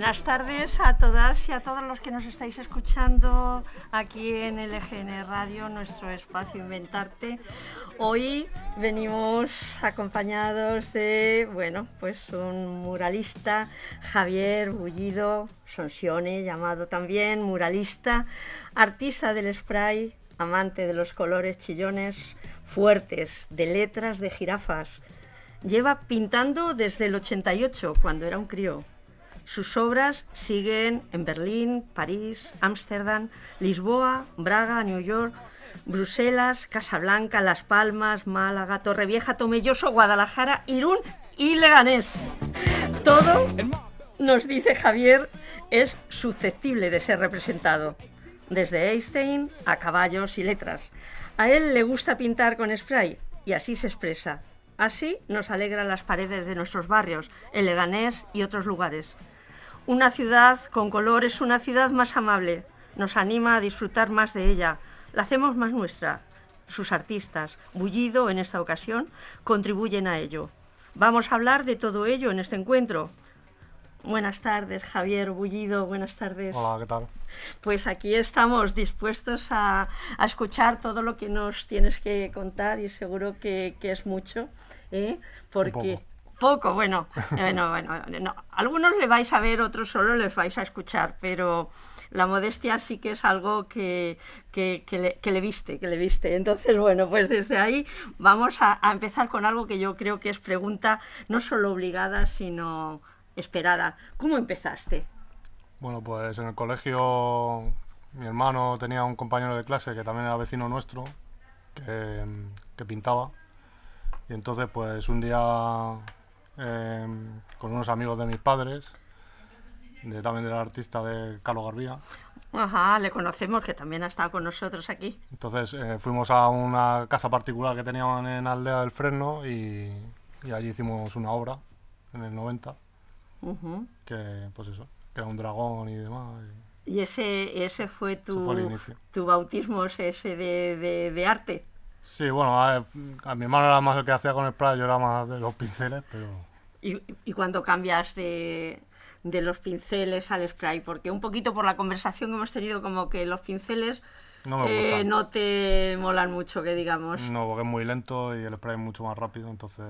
Buenas tardes a todas y a todos los que nos estáis escuchando aquí en LGN Radio, nuestro espacio Inventarte. Hoy venimos acompañados de, bueno, pues un muralista, Javier Bullido Sonsione, llamado también muralista, artista del spray, amante de los colores chillones fuertes, de letras de jirafas. Lleva pintando desde el 88, cuando era un crío. Sus obras siguen en Berlín, París, Ámsterdam, Lisboa, Braga, New York, Bruselas, Casablanca, Las Palmas, Málaga, Torrevieja, Tomelloso, Guadalajara, Irún y Leganés. Todo, nos dice Javier, es susceptible de ser representado, desde Einstein a caballos y letras. A él le gusta pintar con spray y así se expresa. Así nos alegran las paredes de nuestros barrios, el Leganés y otros lugares. Una ciudad con color es una ciudad más amable, nos anima a disfrutar más de ella, la hacemos más nuestra. Sus artistas, Bullido en esta ocasión, contribuyen a ello. Vamos a hablar de todo ello en este encuentro. Buenas tardes, Javier Bullido, buenas tardes. Hola, ¿qué tal? Pues aquí estamos dispuestos a, a escuchar todo lo que nos tienes que contar y seguro que, que es mucho, ¿eh? porque... Poco, bueno, bueno, bueno, no. algunos le vais a ver, otros solo les vais a escuchar, pero la modestia sí que es algo que, que, que, le, viste, que le viste. Entonces, bueno, pues desde ahí vamos a, a, empezar con algo que yo creo que es pregunta no solo obligada, sino esperada. ¿Cómo empezaste? Bueno, pues en el colegio mi hermano tenía un compañero de clase que también era vecino nuestro, que, que pintaba. Y entonces, pues un día eh, con unos amigos de mis padres, de, también del artista de Carlos Garbía. Ajá, le conocemos, que también ha estado con nosotros aquí. Entonces eh, fuimos a una casa particular que tenían en Aldea del Fresno y, y allí hicimos una obra en el 90, uh -huh. que pues eso, que era un dragón y demás. Y, ¿Y ese, ese fue tu, fue tu bautismo ese de, de, de arte. Sí, bueno, a, a, mi hermano era más el que hacía con el spray, yo era más de los pinceles, pero... ¿Y, y cuando cambias de, de los pinceles al spray? Porque un poquito por la conversación que hemos tenido, como que los pinceles no, eh, no te molan mucho, que digamos. No, porque es muy lento y el spray es mucho más rápido, entonces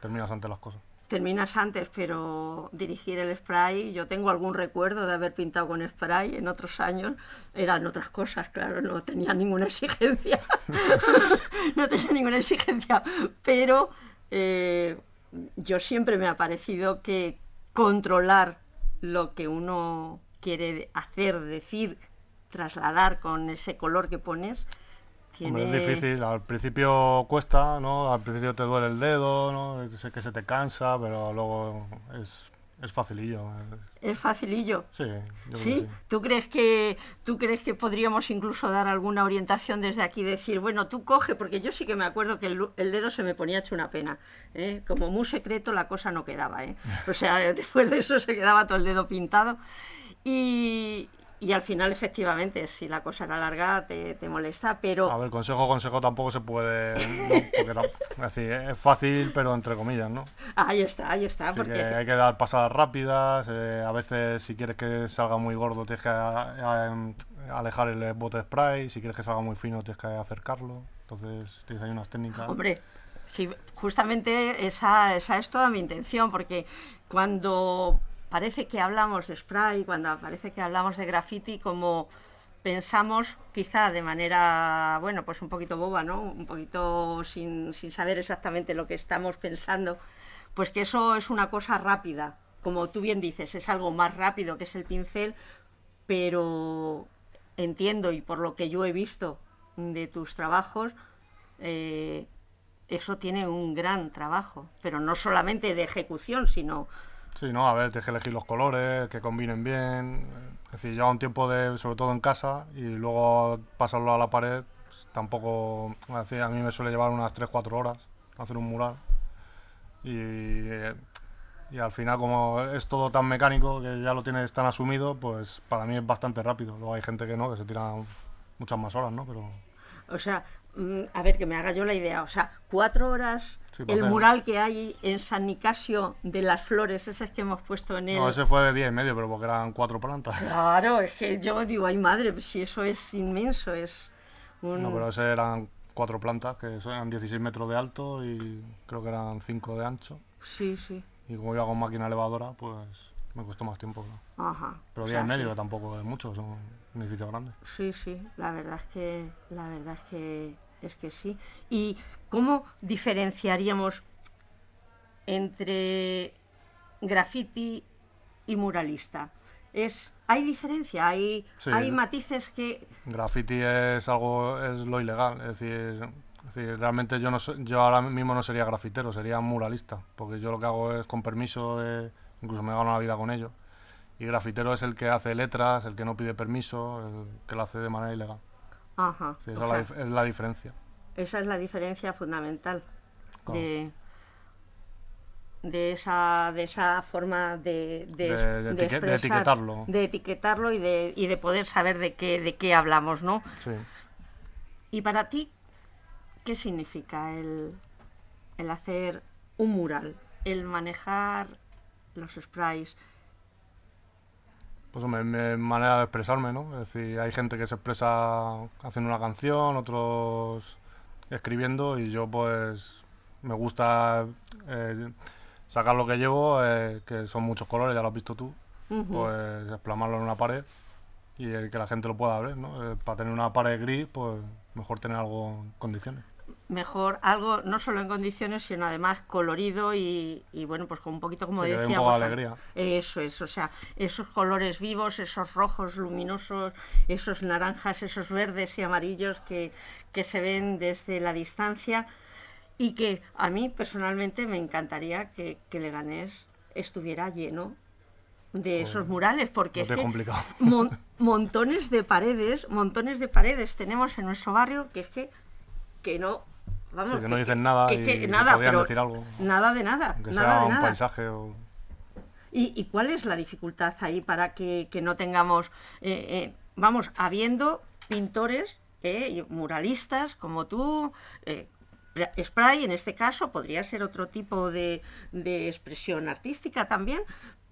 terminas antes las cosas. Terminas antes, pero dirigir el spray, yo tengo algún recuerdo de haber pintado con spray en otros años, eran otras cosas, claro, no tenía ninguna exigencia, no tenía ninguna exigencia, pero eh, yo siempre me ha parecido que controlar lo que uno quiere hacer, decir, trasladar con ese color que pones, tiene... Hombre, es difícil, al principio cuesta, ¿no? Al principio te duele el dedo, ¿no? Sé que se te cansa, pero luego es, es facilillo. Es facilillo. Sí, yo ¿Sí? creo que sí. ¿Tú crees que tú crees que podríamos incluso dar alguna orientación desde aquí decir, bueno, tú coge, porque yo sí que me acuerdo que el, el dedo se me ponía hecho una pena, ¿eh? como muy secreto la cosa no quedaba, ¿eh? O sea, después de eso se quedaba todo el dedo pintado y, y al final, efectivamente, si la cosa era larga, te, te, molesta, pero... A ver, consejo, consejo tampoco se puede... ¿no? Porque, es decir, es fácil, pero entre comillas, ¿no? Ahí está, ahí está. Así porque... que hay que dar pasadas rápidas, eh, a veces si quieres que salga muy gordo tienes que a, a, alejar el bote de spray, si quieres que salga muy fino tienes que acercarlo, entonces tienes ahí unas técnicas... Hombre, sí, justamente esa, esa es toda mi intención, porque cuando parece que hablamos de spray, cuando parece que hablamos de graffiti, como pensamos quizá de manera, bueno, pues un poquito boba, ¿no? Un poquito sin, sin, saber exactamente lo que estamos pensando, pues que eso es una cosa rápida. Como tú bien dices, es algo más rápido que es el pincel, pero entiendo y por lo que yo he visto de tus trabajos, eh, eso tiene un gran trabajo, pero no solamente de ejecución, sino Sí, no, a ver, tienes que elegir los colores, que combinen bien. Es decir, lleva un tiempo de, sobre todo en casa, y luego pasarlo a la pared, pues, tampoco, es decir, a mí me suele llevar unas 3-4 horas hacer un mural. Y, y al final, como es todo tan mecánico, que ya lo tienes tan asumido, pues para mí es bastante rápido. Luego hay gente que no, que se tira muchas más horas, ¿no? Pero O sea, mm, a ver, que me haga yo la idea. O sea, cuatro horas Sí, el mural que hay en San Nicasio de las flores, esas que hemos puesto en el... no, ese fue de 10 y medio, pero porque eran cuatro plantas. Claro, es que yo digo, ay madre, pues si eso es inmenso, es un... No, pero ese eran cuatro plantas, que eran 16 metros de alto y creo que eran 5 de ancho. Sí, sí. Y como iba con máquina elevadora, pues me costó más tiempo. ¿no? Ajá. Pero O 10 sea, y medio, que tampoco es mucho, son un edificio grande. Sí, sí, la verdad es que la verdad es que es que sí. ¿Y cómo diferenciaríamos entre graffiti y muralista? Es hay diferencia, hay Sí. hay matices que Graffiti es algo, es lo ilegal, es decir, es decir, realmente yo no yo ahora mismo no sería grafitero, sería muralista, porque yo lo que hago es con permiso, eh, incluso me gano la vida con ello. Y grafitero es el que hace letras, el que no pide permiso, el que lo hace de manera ilegal. Ajá, Sí, esa es, sea, la, es la diferencia. esa es la diferencia fundamental de de esa de esa forma de, de, De- etiquet- de expresar, etiquetarlo. de etiquetarlo y de, y de poder saber de qué de qué hablamos, ¿no? Sí. Y para ti, ¿qué significa el, el hacer un mural? El manejar los sprays. Pues hombre, mi manera de expresarme, ¿no? Es decir, hay gente que se expresa haciendo una canción, otros escribiendo y yo pues me gusta eh, sacar lo que llevo, eh, que son muchos colores, ya lo has visto tú, Ujú. pues explomarlo en una pared y eh, que la gente lo pueda ver, ¿no? Eh, para tener una pared gris, pues mejor tener algo en condiciones. Mejor algo no solo en condiciones, sino además colorido y, y, bueno, pues con un poquito como decíamos. alegría. Eso es, o sea, esos colores vivos, esos rojos luminosos, esos naranjas, esos verdes y amarillos que, que se ven desde la distancia y que a mí personalmente me encantaría que, que Leganés estuviera lleno de esos murales, porque No es que mon- montones de paredes, montones de paredes tenemos en nuestro barrio que es que, que no, vamos, Sí, que no dicen nada que- y que nada, podían pero decir algo. nada de nada, Aunque nada sea de un nada. paisaje o... ¿Y, y cuál es la dificultad ahí para que, que no tengamos, eh, eh, vamos, habiendo pintores eh, y muralistas como tú, eh, pra- spray en este caso, podría ser otro tipo de, de expresión artística también,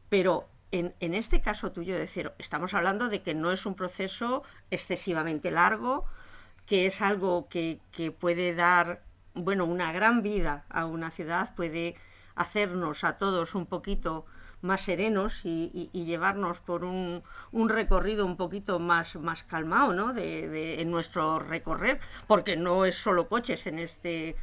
pero en, en este caso tuyo, decir, estamos hablando de que no es un proceso excesivamente largo, que es algo que, que puede dar, bueno, una gran vida a una ciudad, puede hacernos a todos un poquito más serenos y, y- y llevarnos por un, un recorrido un poquito más, más calmado, ¿no? De, de- en nuestro recorrer, porque no es solo coches en este,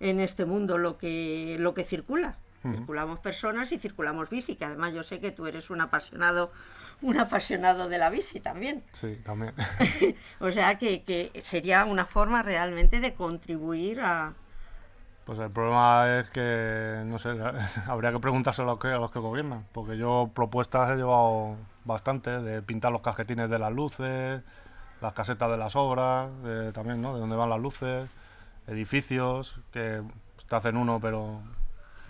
en este mundo lo que, lo que circula. Circulamos personas y circulamos bici, que además yo sé que tú eres un apasionado, un apasionado de la bici también. Sí, también. O sea que, que sería una forma realmente de contribuir a... Pues el problema es que, no sé, habría que preguntárselo a los que, a los que gobiernan, porque yo propuestas he llevado bastantes, de pintar los cajetines de las luces, las casetas de las obras, de- también, ¿no? De dónde van las luces, edificios, que te hacen uno, pero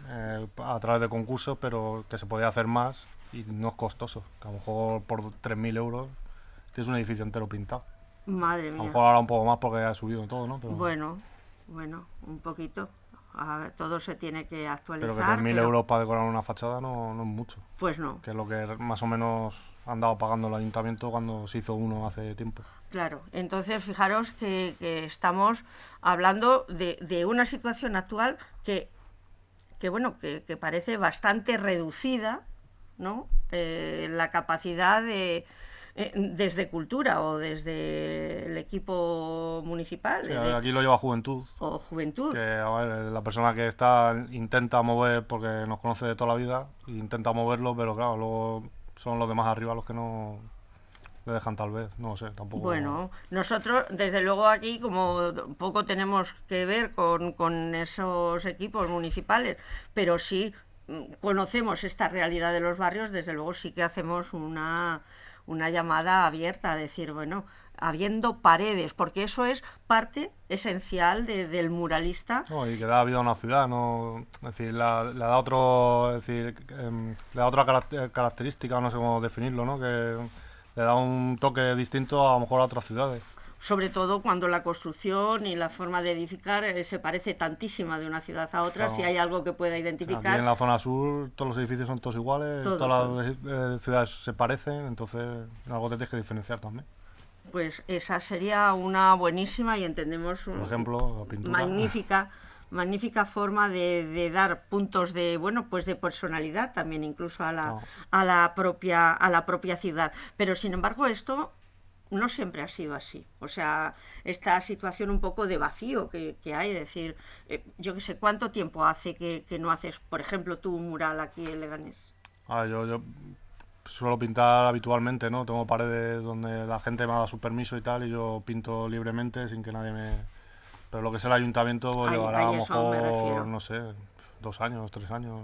eh, a través de concursos, pero que se podía hacer más y no es costoso, que a lo mejor por 3.000 euros tienes un edificio entero pintado. Madre A lo mía. mejor ahora un poco más porque ha subido todo, ¿no? Pero, Bueno, bueno, un poquito. A ver, todo se tiene que actualizar. pero que 3.000 pero- euros para decorar una fachada no, no es mucho. Pues no, que es lo que más o menos han dado pagando el ayuntamiento cuando se hizo uno hace tiempo. claro. Entonces, fijaros que, que estamos hablando de, de una situación actual que, que bueno, que, que parece bastante reducida, ¿no? Eh, la capacidad de eh, desde cultura o desde el equipo municipal Sí, de- aquí lo lleva Juventud, o juventud. que a ver, la persona que está intenta mover, porque nos conoce de toda la vida, intenta moverlo, pero claro, luego son los demás arriba los que no le dejan tal vez, no sé, tampoco. Bueno, nosotros desde luego aquí como poco tenemos que ver con, con esos equipos municipales, pero sí mm, conocemos esta realidad de los barrios, desde luego sí que hacemos una, una llamada abierta a decir, bueno, habiendo paredes, porque eso es parte esencial del muralista. y que da vida a una ciudad, no, es decir, le da otro, es decir, em, le da otra característica, no sé cómo definirlo, ¿no? Que le da un toque distinto a lo mejor a otras ciudades sobre todo cuando la construcción y la forma de edificar eh, se parece tantísima de una ciudad a otra, si hay algo que pueda identificar. Aquí en la zona sur todos los edificios son todos iguales, todas las eh, ciudades se parecen, entonces algo te tienes que diferenciar también. Pues esa sería una buenísima y entendemos un, ejemplo, magnífica magnífica forma de, dar puntos de bueno pues de personalidad también incluso a la, a la propia a la propia ciudad pero sin embargo esto no siempre ha sido así. O sea, esta situación un poco de vacío que, hay, es decir, eh, yo qué sé, ¿cuánto tiempo hace que, no haces, por ejemplo, tú un mural aquí en Leganés? Ah, yo, yo suelo pintar habitualmente, ¿no? Tengo paredes donde la gente me da su permiso y tal, y yo pinto libremente sin que nadie me... Pero lo que es el ayuntamiento pues, llevará a lo mejor, no sé, dos años, tres años,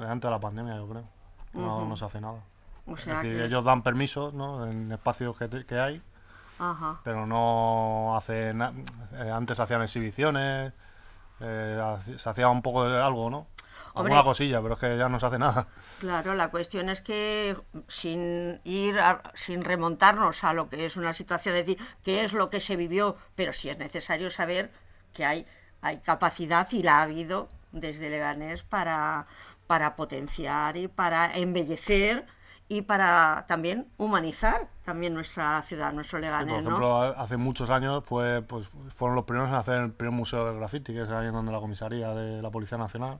antes de la pandemia, yo creo. no se hace nada es decir, ellos dan permisos ¿no? en espacios que, que hay, pero no hacen. Eh, antes hacían exhibiciones, eh, se hacía un poco de algo, ¿no? Alguna cosilla, pero es que ya no se hace nada. Claro, la cuestión es que sin ir, sin remontarnos a lo que es una situación, es decir, qué es lo que se vivió, pero sí es necesario saber que hay, hay capacidad y la ha habido desde Leganés para, para potenciar y para embellecer y para también humanizar también nuestra ciudad, nuestro Leganés. por ejemplo, hace muchos años fue, pues, fueron los primeros en hacer el primer museo del graffiti, que es ahí donde la comisaría de la Policía Nacional.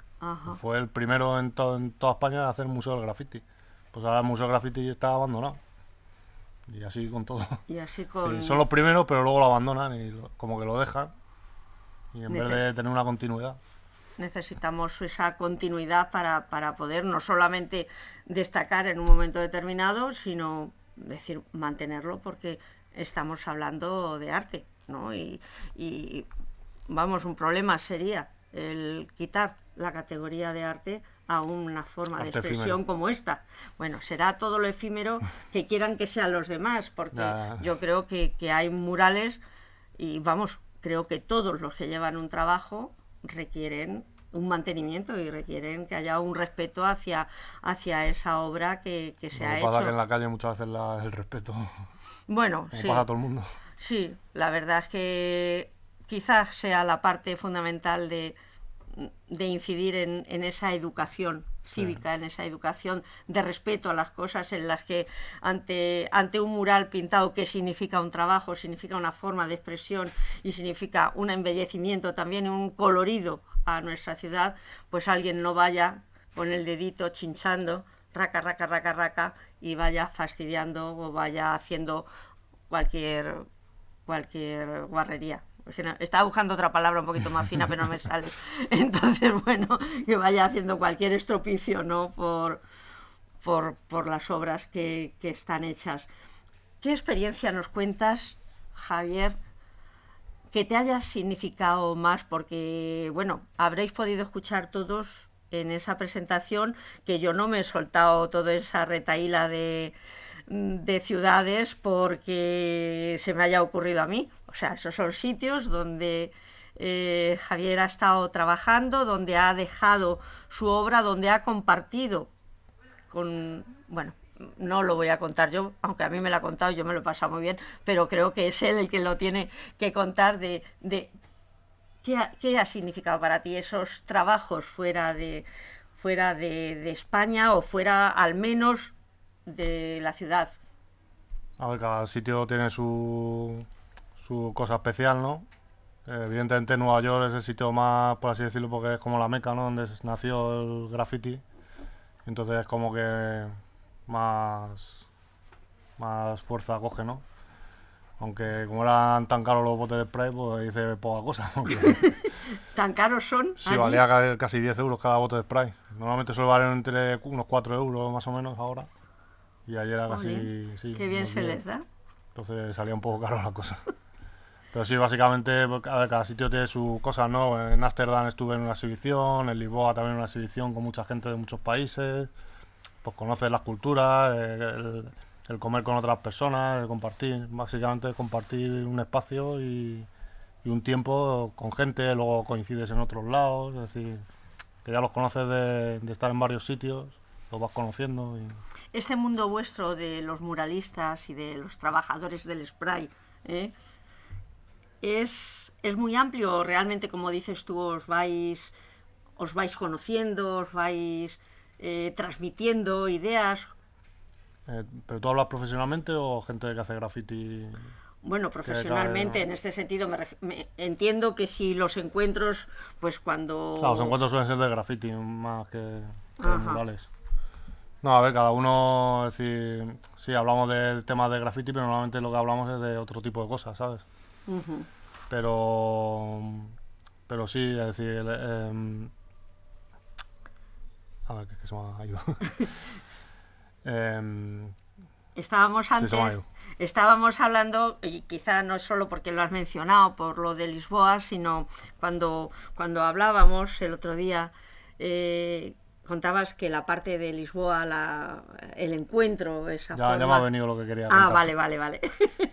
Fue el primero en, en toda España en hacer el museo del graffiti. Pues ahora el museo del graffiti está abandonado. Y así con todo. Y así con... son los primeros, pero luego lo abandonan y como que lo dejan. Y en vez de tener una continuidad necesitamos esa continuidad para, para, poder no solamente destacar en un momento determinado, sino decir mantenerlo porque estamos hablando de arte, ¿no? Y, y vamos, un problema sería el quitar la categoría de arte a una forma de expresión como esta. Bueno, será todo lo efímero que quieran que sean los demás, porque yo creo que, que hay murales y vamos, creo que todos los que llevan un trabajo requieren un mantenimiento y requieren que haya un respeto hacia, hacia esa obra que, se ha hecho. pasa que en la calle muchas veces el respeto. Bueno, sí. pasa a todo el mundo. Sí, la verdad es que quizás sea la parte fundamental de, de incidir en, en, esa educación cívica, en esa educación de respeto a las cosas en las que ante, ante un mural pintado que significa un trabajo, significa una forma de expresión y significa un embellecimiento, también un colorido a nuestra ciudad, pues alguien no vaya con el dedito chinchando, raca, raca, raca, raca, y vaya fastidiando o vaya haciendo cualquier, cualquier guarrería. Estaba buscando otra palabra un poquito más fina, pero no me sale. Entonces, bueno, que vaya haciendo cualquier estropicio, ¿no? Por, por, por las obras que, que están hechas. ¿Qué experiencia nos cuentas, Javier, que te haya significado más, porque, bueno, habréis podido escuchar todos en esa presentación que yo no me he soltado toda esa retaíla de, de ciudades porque se me haya ocurrido a mí. O sea, esos son sitios donde eh, Javier ha estado trabajando, donde ha dejado su obra, donde ha compartido con, bueno, no lo voy a contar yo, aunque a mí me lo ha contado, yo me lo he pasado muy bien, pero creo que es él el que lo tiene que contar de, de ¿qué, ha, qué, ha, significado para ti esos trabajos fuera de fuera de, España o fuera al menos de la ciudad. A ver, cada sitio tiene su, su cosa especial, ¿no? evidentemente Nueva York es el sitio más, por así decirlo, porque es como la meca, ¿no? Donde nació el graffiti. Entonces es como que más, más fuerza coge, ¿no? Aunque como eran tan caros los botes de spray, pues hice poca cosa. ¿Tan caros son? Sí, valía casi 10 euros cada bote de spray. Normalmente suele valer entre unos 4 euros más o menos ahora. Y ayer era casi... Sí, Qué bien se les da. Entonces salía un poco caro la cosa. Pero sí, básicamente, pues, cada sitio tiene sus cosas, ¿no? En Ámsterdam estuve en una exhibición, en Lisboa también en una exhibición con mucha gente de muchos países pues conoces las culturas, el comer con otras personas, el compartir, básicamente compartir un espacio y, y un tiempo con gente, luego coincides en otros lados, es decir, que ya los conoces de, de estar en varios sitios, vas conociendo y... Este mundo vuestro de los muralistas y de los trabajadores del spray, ¿eh? es, es muy amplio, realmente como dices tú, os vais, os vais conociendo, os vais eh, transmitiendo ideas. Eh, ¿Pero tú hablas profesionalmente o gente que hace graffiti? Bueno, profesionalmente, en este sentido, me, me- entiendo que si los encuentros, pues cuando... Claro, los encuentros suelen ser de graffiti más que, que murales. No, a ver, cada uno, es decir, sí, hablamos del tema de graffiti, pero normalmente lo que hablamos es de otro tipo de cosas, ¿sabes? Pero, pero sí, es decir, em, a ver, que, se me ha ido. Em, Estábamos antes, estábamos hablando, y quizá no es solo porque lo has mencionado, por lo de Lisboa, sino cuando, cuando hablábamos el otro día, eh, contabas que la parte de Lisboa, la, el encuentro, esa ya, ya me forma- ha venido lo que quería Ah, vale, vale, vale.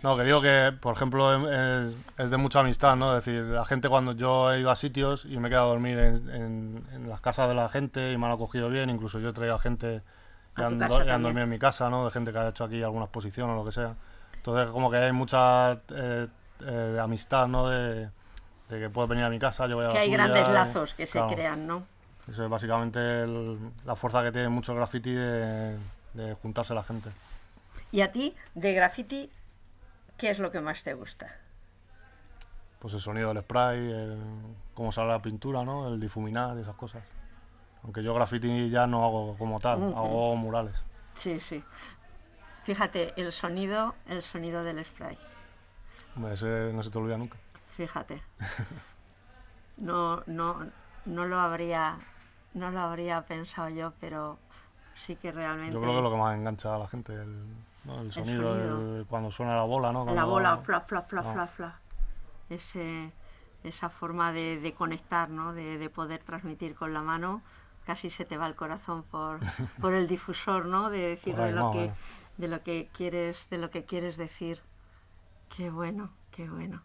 No, que digo que, por ejemplo, em- es, es de mucha amistad, ¿no? Es decir, la gente cuando yo he ido a sitios y me he quedado a dormir en, en- en las casas de la gente y me han acogido bien, incluso yo he traído a gente que han, han dormido en mi casa, ¿no? De gente que ha hecho aquí alguna exposición o lo que sea. Entonces, como que hay mucha eh, eh, amistad, ¿no? De, de que puedes venir a mi casa, yo voy a la que hay tuya, grandes lazos que se claro. crean, ¿no? Eso es básicamente el- la fuerza que tiene mucho el graffiti de, de juntarse la gente. Y a ti, de graffiti, ¿qué es lo que más te gusta? Pues el sonido del spray, el- cómo sale la pintura, ¿no? El difuminar y esas cosas. Aunque yo graffiti ya no hago como tal, Ujú. hago murales. Sí, sí. Fíjate, el sonido, el sonido del spray. Hombre, ese no se te olvida nunca. Fíjate. No, no, no lo habría, no lo habría pensado yo, pero sí que realmente. Yo creo que es lo que más engancha a la gente, el, ¿no? el sonido, sonido. el- cuando suena la bola, ¿no? la bola, fla, fla, fla, Ah. fla, fla. Ese, esa forma de, de conectar, ¿no? De, de poder transmitir con la mano. Casi se te va el corazón por, por el difusor, ¿no? De decir de lo que, de lo que quieres, de lo que quieres decir. Qué bueno, qué bueno.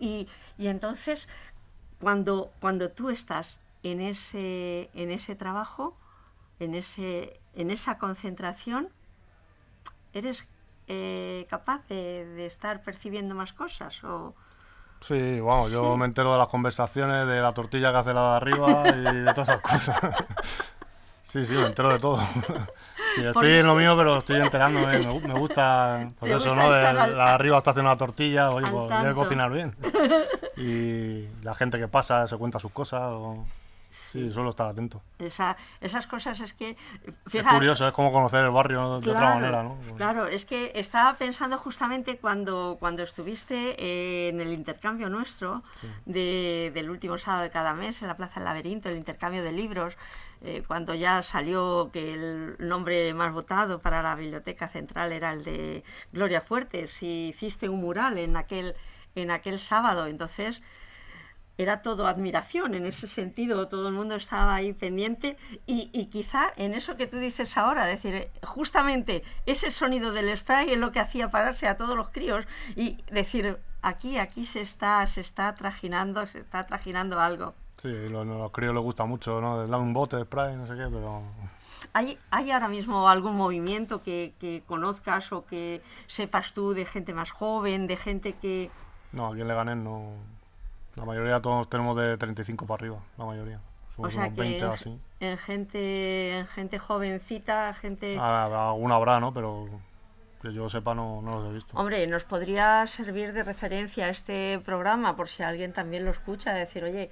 Y, y entonces, cuando, cuando tú estás en ese, en ese trabajo, en, ese, en esa concentración, ¿eres eh, capaz de, de estar percibiendo más cosas? O... Sí, vamos, yo Sí. me entero de las conversaciones, de la tortilla que hace la de arriba y de todas esas cosas. Sí, sí, me entero de todo. Y estoy en lo mío, pero estoy enterándome. Me, me gusta, pues eso, gusta ¿no? De, al- la de arriba está haciendo una tortilla, oye, pues debe cocinar bien. Y la gente que pasa se cuenta sus cosas. o- Sí, suelo estar atento. Esa, esas cosas es que... Es curioso, es como conocer el barrio ¿no? de otra Claro, manera, ¿no? Claro, es que estaba pensando justamente cuando, cuando estuviste eh, en el intercambio nuestro de- del último sábado de cada mes en la Plaza del Laberinto, el intercambio de libros, eh, cuando ya salió que el nombre más votado para la Biblioteca Central era el de Gloria Fuertes y hiciste un mural en aquel, en aquel sábado, entonces era todo admiración en ese sentido, todo el mundo estaba ahí pendiente y, y quizá en eso que tú dices ahora, es decir, justamente ese sonido del spray es lo que hacía pararse a todos los críos y decir, aquí, aquí se está, se está trajinando, se está trajinando algo. Sí, lo- los, críos les gusta mucho, ¿no? Dan un bote de spray, no sé qué, pero... ¿Hay, ¿Hay ahora mismo algún movimiento que, que conozcas o que sepas tú de gente más joven, de gente que... No, aquí en Leganés no... La mayoría todos tenemos de 35 para arriba, la mayoría. O Somos sea unos que 20 o en, así. en gente, en gente jovencita, gente... Ah, alguna habrá, ¿no? Pero que yo sepa no, no los he visto. Hombre, nos podría servir de referencia este programa por si alguien también lo escucha, decir, oye,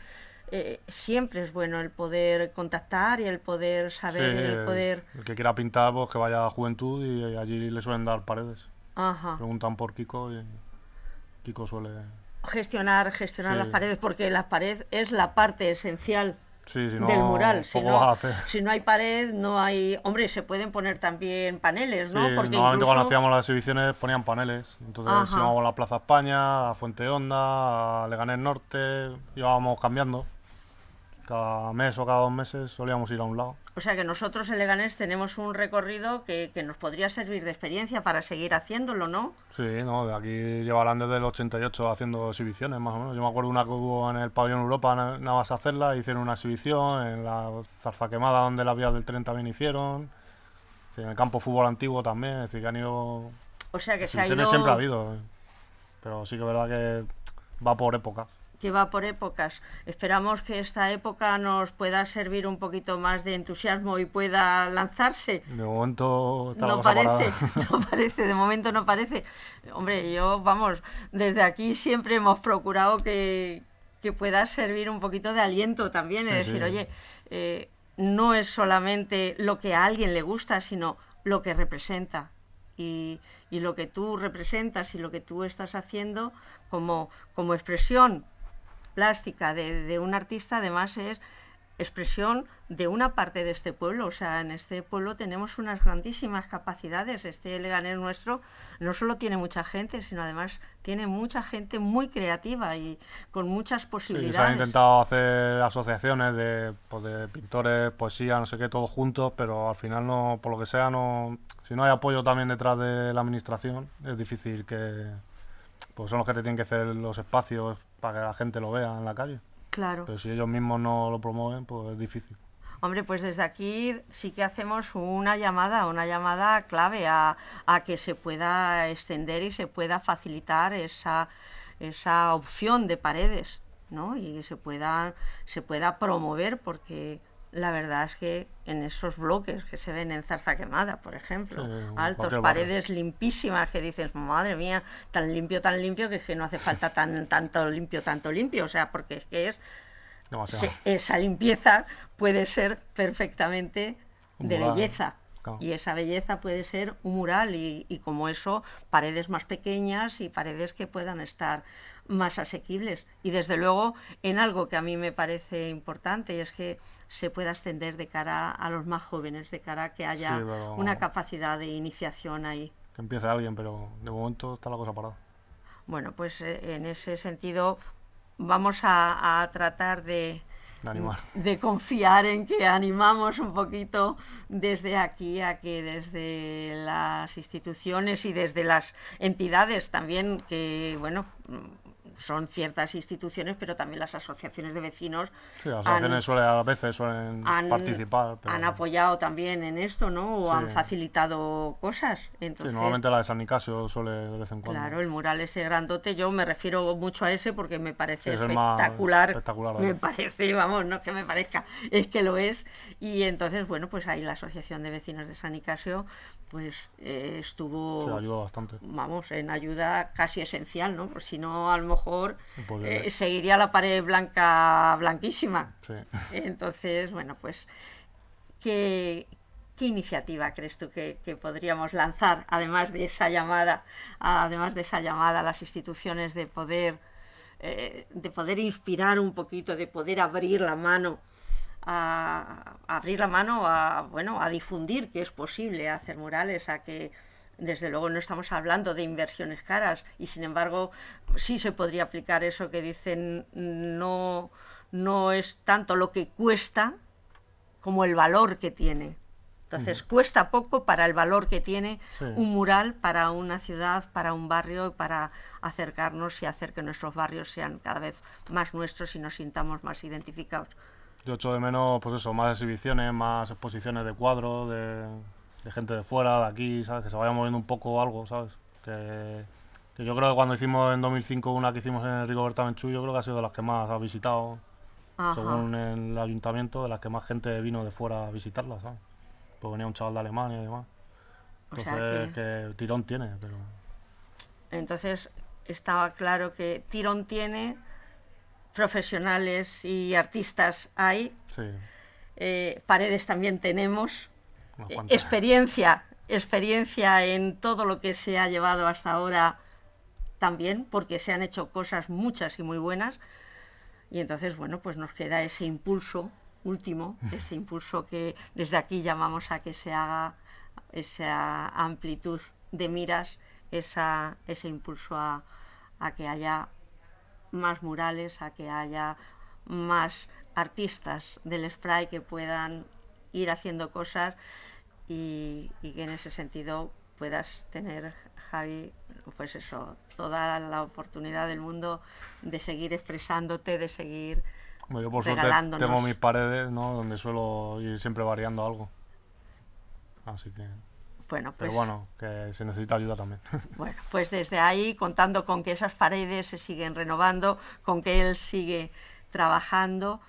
eh, siempre es bueno el poder contactar y el poder saber, Sí, el poder... el que quiera pintar, pues que vaya a Juventud y allí le suelen dar paredes. Ajá. Preguntan por Kiko y Kiko suele... Gestionar, gestionar Sí. las paredes, porque la pared es la parte esencial Sí, si no, del mural. Si no, si no hay pared, no hay... Hombre, se pueden poner también paneles, ¿no? Sí, porque normalmente cuando incluso- hacíamos las exhibiciones ponían paneles. Entonces Ajá. íbamos a la Plaza España, a Fuente Honda, a Leganés Norte, íbamos cambiando. Cada mes o cada dos meses solíamos ir a un lado. O sea que nosotros en Leganés tenemos un recorrido que, que nos podría servir de experiencia para seguir haciéndolo, ¿no? Sí, no, de aquí llevarán desde el 88 haciendo exhibiciones más o menos. Yo me acuerdo una que hubo en el pabellón Europa, na- nada más hacerla, hicieron una exhibición, en la zarza quemada donde las vías del tren también hicieron, sí, en el campo fútbol antiguo también, es decir, que han ido... O sea que se ha ido... siempre ha habido, eh. pero sí que es verdad que va por épocas. Que va por épocas. Esperamos que esta época nos pueda servir un poquito más de entusiasmo y pueda lanzarse. De momento No parece, no parece, de momento no parece. Hombre, yo, vamos, desde aquí siempre hemos procurado que, que pueda servir un poquito de aliento también, es Sí, decir, sí. oye, eh, no es solamente lo que a alguien le gusta, sino lo que representa. Y, y lo que tú representas y lo que tú estás haciendo como, como expresión plástica de, de un artista, además es expresión de una parte de este pueblo. O sea, en este pueblo tenemos unas grandísimas capacidades. Este Leganés nuestro no solo tiene mucha gente, sino además tiene mucha gente muy creativa y con muchas Sí, posibilidades. se han intentado hacer asociaciones de, pues, de pintores, poesía, no sé qué, todos juntos, pero al final no, por lo que sea, no, si no hay apoyo también detrás de la administración, es difícil que, pues son los que te tienen que hacer los espacios para que la gente lo vea en la calle. Claro. Pero si ellos mismos no lo promueven, pues es difícil. Hombre, pues desde aquí sí que hacemos una llamada, una llamada clave a, a que se pueda extender y se pueda facilitar esa, esa opción de paredes, ¿no? Y que se pueda, se pueda promover porque la verdad es que en esos bloques que se ven en Zarza Quemada, por ejemplo, Sí, altos, barrio. paredes limpísimas que dices, madre mía, tan limpio, tan limpio que es que no hace falta tan tanto limpio, tanto limpio, o sea, porque es que es se- esa limpieza puede ser perfectamente de belleza. Claro. Y esa belleza puede ser un mural y, y como eso, paredes más pequeñas y paredes que puedan estar más asequibles. Y desde luego en algo que a mí me parece importante y es que se pueda extender de cara a los más jóvenes, de cara a que haya Sí, pero- una capacidad de iniciación ahí. Que empiece alguien, pero de momento está la cosa parada. Bueno, pues eh, en ese sentido vamos a, a tratar de, De confiar en que animamos un poquito desde aquí a que desde las instituciones y desde las entidades también que, bueno, son ciertas instituciones, pero también las asociaciones de vecinos Sí, las han- asociaciones suele, a veces suelen han, participar. Pero, han apoyado también en esto, ¿no? O Sí. han facilitado cosas. sí, Entonces, normalmente la de San Nicasio suele de vez en cuando. Claro, el mural ese grandote, yo me refiero mucho a ese porque me parece Sí, es espectacular. espectacular, me parece, vamos, no es que me parezca, es que lo es. Y entonces, bueno, pues ahí la Asociación de Vecinos de San Nicasio, pues eh, estuvo, Sí, ayuda bastante. vamos, en ayuda casi esencial, ¿no? Porque si no, a lo mejor Eh, seguiría la pared blanca, blanquísima. Sí. Entonces, bueno, pues, ¿qué, qué iniciativa crees tú que, que podríamos lanzar, además de esa llamada, además de esa llamada a las instituciones de poder, eh, de poder inspirar un poquito, de poder abrir la mano? A, a abrir la mano a bueno a difundir que es posible hacer murales a que desde luego no estamos hablando de inversiones caras y sin embargo sí se podría aplicar eso que dicen no no es tanto lo que cuesta como el valor que tiene. Entonces cuesta poco para el valor que tiene Sí. un mural para una ciudad, para un barrio, y para acercarnos y hacer que nuestros barrios sean cada vez más nuestros y nos sintamos más identificados. Yo echo de menos, pues eso, más exhibiciones, más exposiciones de cuadros, de, de gente de fuera, de aquí, ¿sabes? Que se vaya moviendo un poco algo, ¿sabes? Que, que yo creo que cuando hicimos en 2005 una que hicimos en el Rigoberta Menchú, yo creo que ha sido de las que más ha visitado, Ajá. según el ayuntamiento, de las que más gente vino de fuera a visitarla, ¿sabes? Pues venía un chaval de Alemania y demás. O sea Entonces, que- que... tirón tiene, pero... Entonces estaba claro que tirón tiene, profesionales y artistas hay, Sí, eh, paredes también tenemos. Experiencia, experiencia en todo lo que se ha llevado hasta ahora también, porque se han hecho cosas muchas y muy buenas. Y entonces, bueno, pues nos queda ese impulso último, ese impulso que desde aquí llamamos a que se haga esa amplitud de miras, esa, ese impulso a, a que haya más murales, a que haya más artistas del spray que puedan ir haciendo cosas y, y que en ese sentido puedas tener, Javi, pues eso, toda la oportunidad del mundo de seguir expresándote, de seguir Bueno, yo por suerte tengo mis paredes, ¿no? Donde suelo ir siempre variando algo. Así que... Bueno, pues, Pero bueno, que se necesita ayuda también. bueno, pues desde ahí, contando con que esas paredes se siguen renovando, con que él sigue trabajando,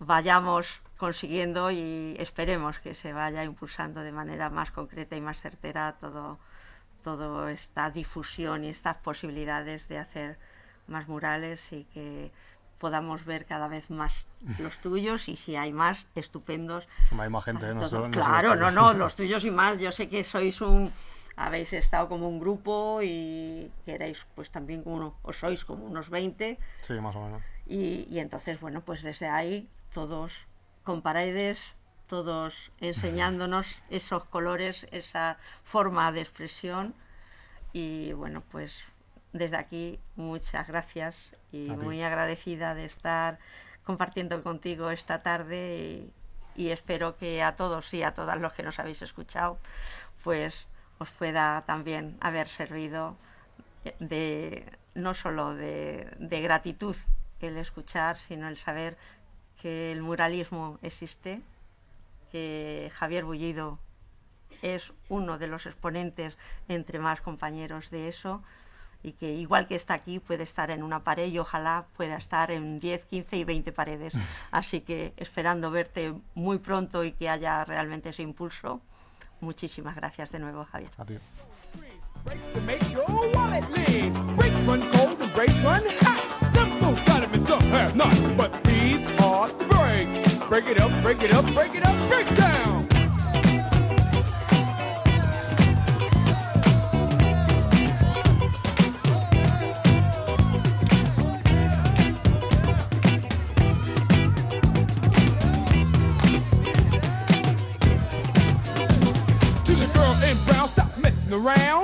vayamos consiguiendo y esperemos que se vaya impulsando de manera más concreta y más certera todo, todo esta difusión y estas posibilidades de hacer más murales y que podamos ver cada vez más los tuyos y si hay más, estupendos. Hay más gente. No no claro, no, no, los tuyos y más. Yo sé que sois un, habéis estado como un grupo y que erais pues también como, uno- o sois como unos 20 Sí, más o menos. y, y entonces, bueno, pues desde ahí todos con paredes, todos enseñándonos esos colores, esa forma de expresión. Y bueno, pues desde aquí muchas gracias y muy agradecida de estar compartiendo contigo esta tarde y, y espero que a todos y a todas los que nos habéis escuchado pues os pueda también haber servido de no solo de, de gratitud el escuchar, sino el saber que el muralismo existe, que Javier Bullido es uno de los exponentes entre más compañeros de eso y que igual que está aquí puede estar en una pared y ojalá pueda estar en 10, 15 y 20 paredes. Así que esperando verte muy pronto y que haya realmente ese impulso. Muchísimas gracias de nuevo, Javier. A some have not. But these are the breaks. Break it up, break it up, break it up, break down. To the girl in brown, stop messing around.